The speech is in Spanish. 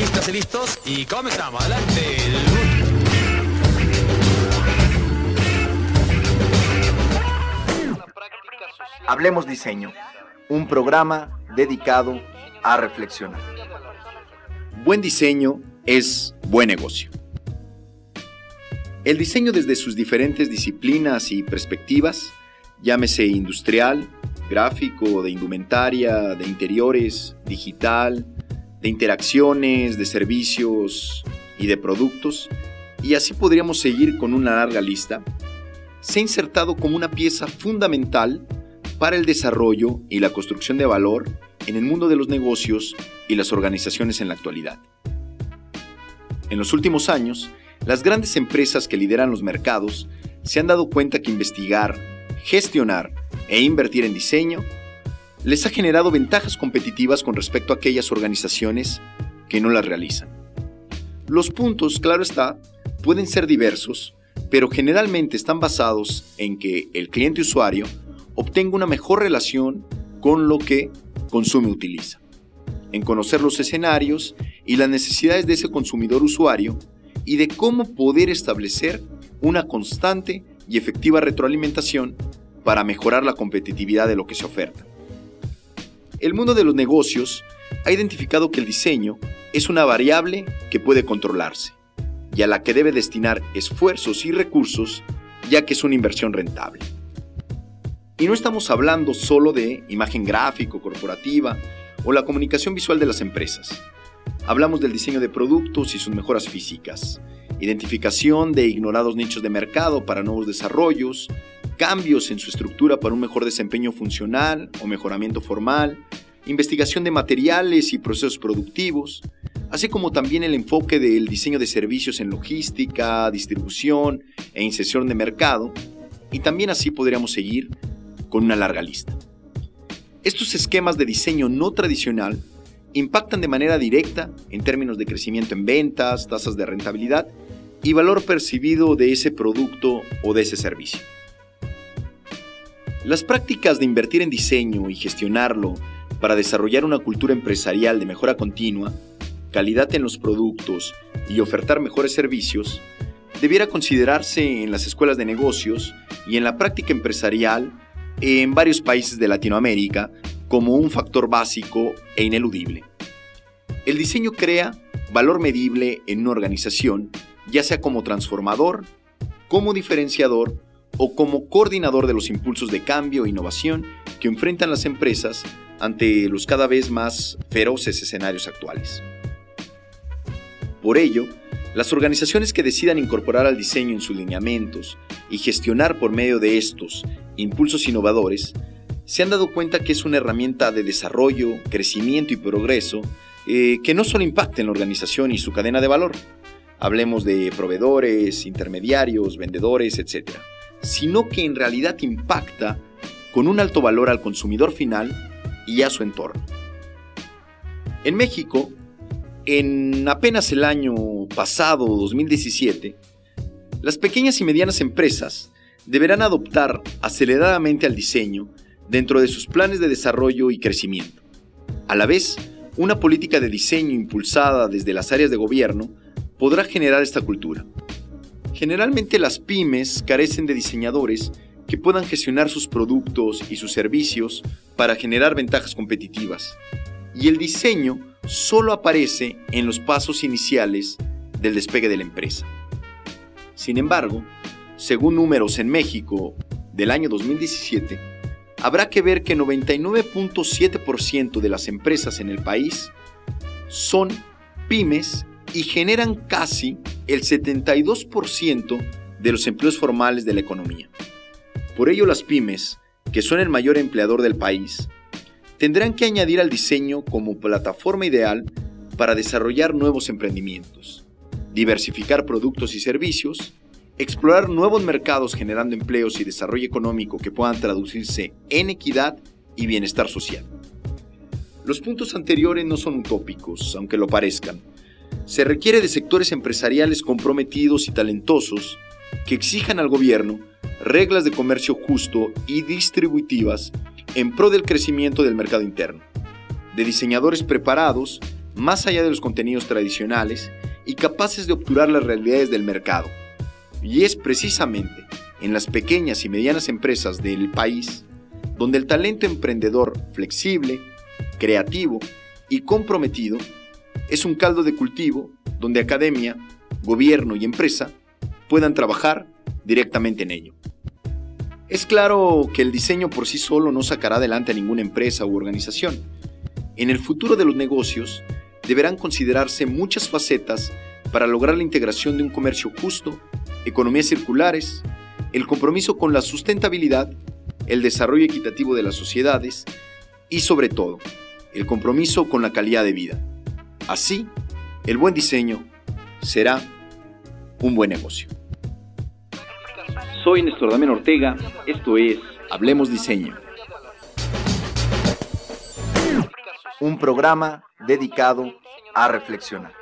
Listos y listos y comenzamos. Adelante. Hablemos Diseño, un programa dedicado a reflexionar. Buen diseño es buen negocio. El diseño desde sus diferentes disciplinas y perspectivas, llámese industrial, gráfico, de indumentaria, de interiores, digital, de interacciones, de servicios y de productos, y así podríamos seguir con una larga lista, se ha insertado como una pieza fundamental para el desarrollo y la construcción de valor en el mundo de los negocios y las organizaciones en la actualidad. En los últimos años, las grandes empresas que lideran los mercados se han dado cuenta que investigar, gestionar e invertir en diseño les ha generado ventajas competitivas con respecto a aquellas organizaciones que no las realizan. Los puntos, claro está, pueden ser diversos, pero generalmente están basados en que el cliente usuario obtenga una mejor relación con lo que consume utiliza, en conocer los escenarios y las necesidades de ese consumidor usuario y de cómo poder establecer una constante y efectiva retroalimentación para mejorar la competitividad de lo que se oferta. El mundo de los negocios ha identificado que el diseño es una variable que puede controlarse y a la que debe destinar esfuerzos y recursos ya que es una inversión rentable. Y no estamos hablando solo de imagen gráfico, corporativa o la comunicación visual de las empresas. Hablamos del diseño de productos y sus mejoras físicas, identificación de ignorados nichos de mercado para nuevos desarrollos, cambios en su estructura para un mejor desempeño funcional o mejoramiento formal, investigación de materiales y procesos productivos, así como también el enfoque del diseño de servicios en logística, distribución e inserción de mercado, y también así podríamos seguir con una larga lista. Estos esquemas de diseño no tradicional impactan de manera directa en términos de crecimiento en ventas, tasas de rentabilidad y valor percibido de ese producto o de ese servicio. Las prácticas de invertir en diseño y gestionarlo para desarrollar una cultura empresarial de mejora continua, calidad en los productos y ofertar mejores servicios, debiera considerarse en las escuelas de negocios y en la práctica empresarial en varios países de Latinoamérica como un factor básico e ineludible. El diseño crea valor medible en una organización, ya sea como transformador, como diferenciador o como coordinador de los impulsos de cambio e innovación que enfrentan las empresas ante los cada vez más feroces escenarios actuales. Por ello, las organizaciones que decidan incorporar al diseño en sus lineamientos y gestionar por medio de estos impulsos innovadores, se han dado cuenta que es una herramienta de desarrollo, crecimiento y progreso eh, que no solo impacta en la organización y su cadena de valor, hablemos de proveedores, intermediarios, vendedores, etc., sino que en realidad impacta con un alto valor al consumidor final y a su entorno. En México, en apenas el año pasado, 2017, las pequeñas y medianas empresas deberán adoptar aceleradamente al diseño dentro de sus planes de desarrollo y crecimiento. A la vez, una política de diseño impulsada desde las áreas de gobierno podrá generar esta cultura. Generalmente las pymes carecen de diseñadores que puedan gestionar sus productos y sus servicios para generar ventajas competitivas. Y el diseño solo aparece en los pasos iniciales del despegue de la empresa. Sin embargo, según números en México del año 2017, habrá que ver que 99.7% de las empresas en el país son pymes y generan casi el 72% de los empleos formales de la economía. Por ello las pymes, que son el mayor empleador del país, tendrán que añadir al diseño como plataforma ideal para desarrollar nuevos emprendimientos, diversificar productos y servicios, explorar nuevos mercados generando empleos y desarrollo económico que puedan traducirse en equidad y bienestar social. Los puntos anteriores no son utópicos, aunque lo parezcan, se requiere de sectores empresariales comprometidos y talentosos que exijan al gobierno reglas de comercio justo y distributivas en pro del crecimiento del mercado interno, de diseñadores preparados, más allá de los contenidos tradicionales y capaces de obturar las realidades del mercado. Y es precisamente en las pequeñas y medianas empresas del país donde el talento emprendedor flexible, creativo y comprometido es un caldo de cultivo donde academia, gobierno y empresa puedan trabajar directamente en ello. Es claro que el diseño por sí solo no sacará adelante a ninguna empresa u organización. En el futuro de los negocios deberán considerarse muchas facetas para lograr la integración de un comercio justo, economías circulares, el compromiso con la sustentabilidad, el desarrollo equitativo de las sociedades y sobre todo, el compromiso con la calidad de vida. Así, el buen diseño será un buen negocio. Soy Néstor Damián Ortega, esto es Hablemos Diseño. Un programa dedicado a reflexionar.